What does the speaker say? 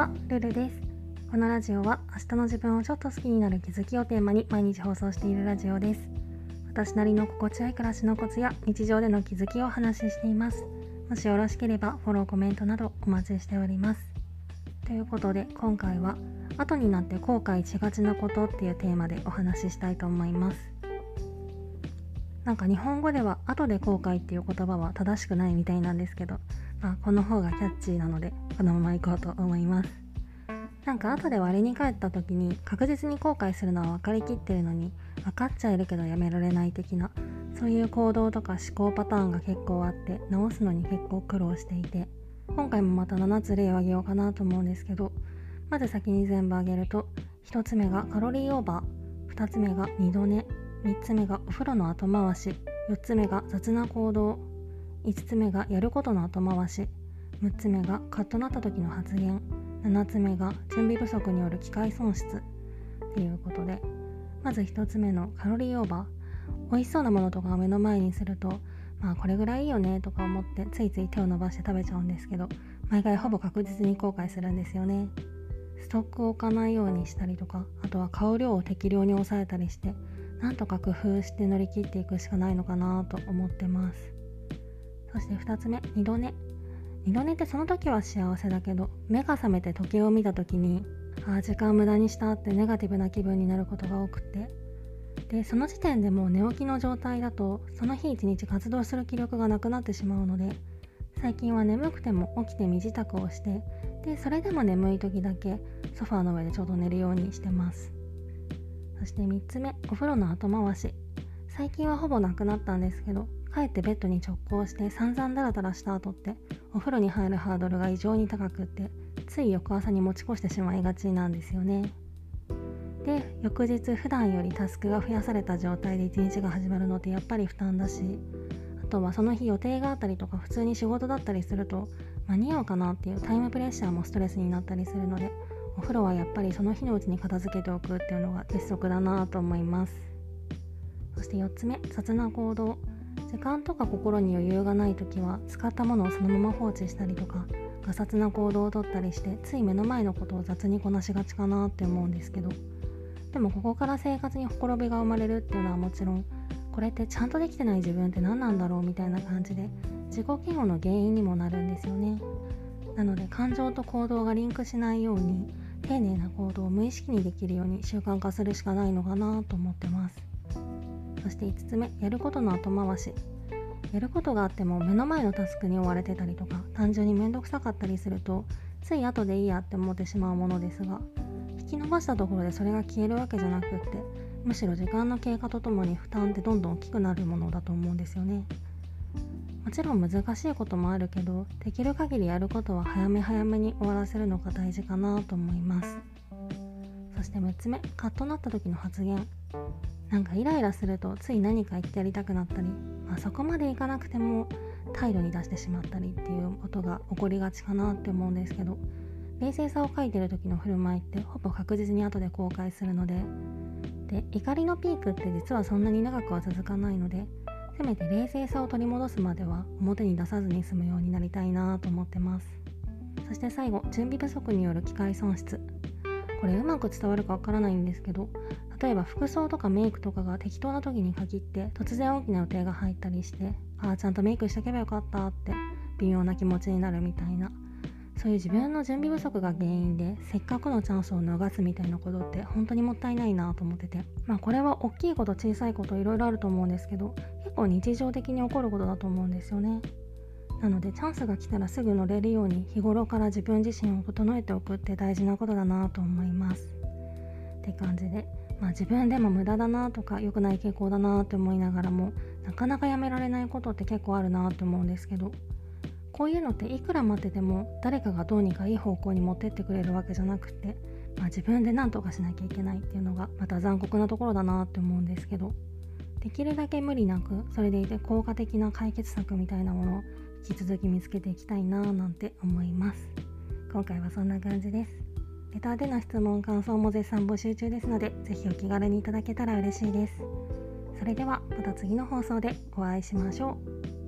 は、ルルです。このラジオは明日の自分をちょっと好きになる気づきをテーマに毎日放送しているラジオです。私なりの心地よい暮らしのコツや日常での気づきをお話ししています。もしよろしければフォロー、コメントなどお待ちしております。ということで今回は後になって後悔しがちなことっていうテーマでお話ししたいと思います。なんか日本語では後で後悔っていう言葉は正しくないみたいなんですけど、まあ、この方がキャッチーなのでこのまま行こうと思います。なんか後で割に帰った時に確実に後悔するのは分かりきってるのに分かっちゃいるけどやめられない的なそういう行動とか思考パターンが結構あって直すのに結構苦労していて今回もまた7つ例を挙げようかなと思うんですけどまず先に全部挙げると1つ目がカロリーオーバー2つ目が2度寝3つ目がお風呂の後回し4つ目が雑な行動5つ目がやることの後回し。6つ目がカッとなった時の発言。7つ目が準備不足による機械損失。ということで。まず1つ目のカロリーオーバー。美味しそうなものとかを目の前にするとまあこれぐらいいいよねとか思ってついつい手を伸ばして食べちゃうんですけど毎回ほぼ確実に後悔するんですよね。ストックを置かないようにしたりとかあとは買う量を適量に抑えたりしてなんとか工夫して乗り切っていくしかないのかなと思ってます。そして2つ目2度寝。2度寝ってその時は幸せだけど目が覚めて時計を見た時にああ時間無駄にしたってネガティブな気分になることが多くて。でその時点でもう寝起きの状態だとその日一日活動する気力がなくなってしまうので最近は眠くても起きて身支度をしてでそれでも眠い時だけソファーの上でちょうど寝るようにしてます。そして3つ目お風呂の後回し。最近はほぼなくなったんですけど帰ってベッドに直行して散々ダラダラした後ってお風呂に入るハードルが異常に高くってつい翌朝に持ち越してしまいがちなんですよね。で翌日普段よりタスクが増やされた状態で一日が始まるのってやっぱり負担だしあとはその日予定があったりとか普通に仕事だったりすると間に合うかなっていうタイムプレッシャーもストレスになったりするのでお風呂はやっぱりその日のうちに片付けておくっていうのが鉄則だなと思います。そして4つ目雑な行動。時間とか心に余裕がない時は使ったものをそのまま放置したりとかガサツな行動をとったりしてつい目の前のことを雑にこなしがちかなって思うんですけど。でもここから生活にほころびが生まれるっていうのはもちろんこれってちゃんとできてない自分って何なんだろうみたいな感じで自己嫌悪の原因にもなるんですよね。なので感情と行動がリンクしないように丁寧な行動を無意識にできるように習慣化するしかないのかなと思ってます。そして5つ目やることの後回し。やることがあっても目の前のタスクに追われてたりとか単純に面倒くさかったりするとつい後でいいやって思ってしまうものですが引き伸ばしたところでそれが消えるわけじゃなくってむしろ時間の経過とともに負担ってどんどん大きくなるものだと思うんですよね。もちろん難しいこともあるけどできる限りやることは早め早めに終わらせるのが大事かなと思います。そして6つ目カッとなった時の発言。なんかイライラするとつい何か言ってやりたくなったり、まあ、そこまでいかなくても態度に出してしまったりっていうことが起こりがちかなって思うんですけど冷静さを書いてる時の振る舞いってほぼ確実に後で後悔するのでで怒りのピークって実はそんなに長くは続かないのでせめて冷静さを取り戻すまでは表に出さずに済むようになりたいなと思ってます。そして最後準備不足による機械損失。これうまく伝わるかわからないんですけど例えば服装とかメイクとかが適当な時に限って突然大きな予定が入ったりしてああちゃんとメイクしとけばよかったって微妙な気持ちになるみたいな。そういう自分の準備不足が原因でせっかくのチャンスを逃すみたいなことって本当にもったいないなと思ってて。まあこれは大きいこと小さいこといろいろあると思うんですけど結構日常的に起こることだと思うんですよね。なのでチャンスが来たらすぐ乗れるように日頃から自分自身を整えておくって大事なことだなと思います。って感じで。まあ自分でも無駄だなとか良くない傾向だなって思いながらもなかなかやめられないことって結構あるなって思うんですけどこういうのっていくら待ってても誰かがどうにかいい方向に持ってってくれるわけじゃなくて、まあ、自分で何とかしなきゃいけないっていうのがまた残酷なところだなって思うんですけどできるだけ無理なくそれでいて効果的な解決策みたいなものを引き続き見つけていきたいななんて思います。今回はそんな感じです。レターでの質問感想も絶賛募集中ですので是非お気軽にいただけたら嬉しいです。それではまた次の放送でお会いしましょう。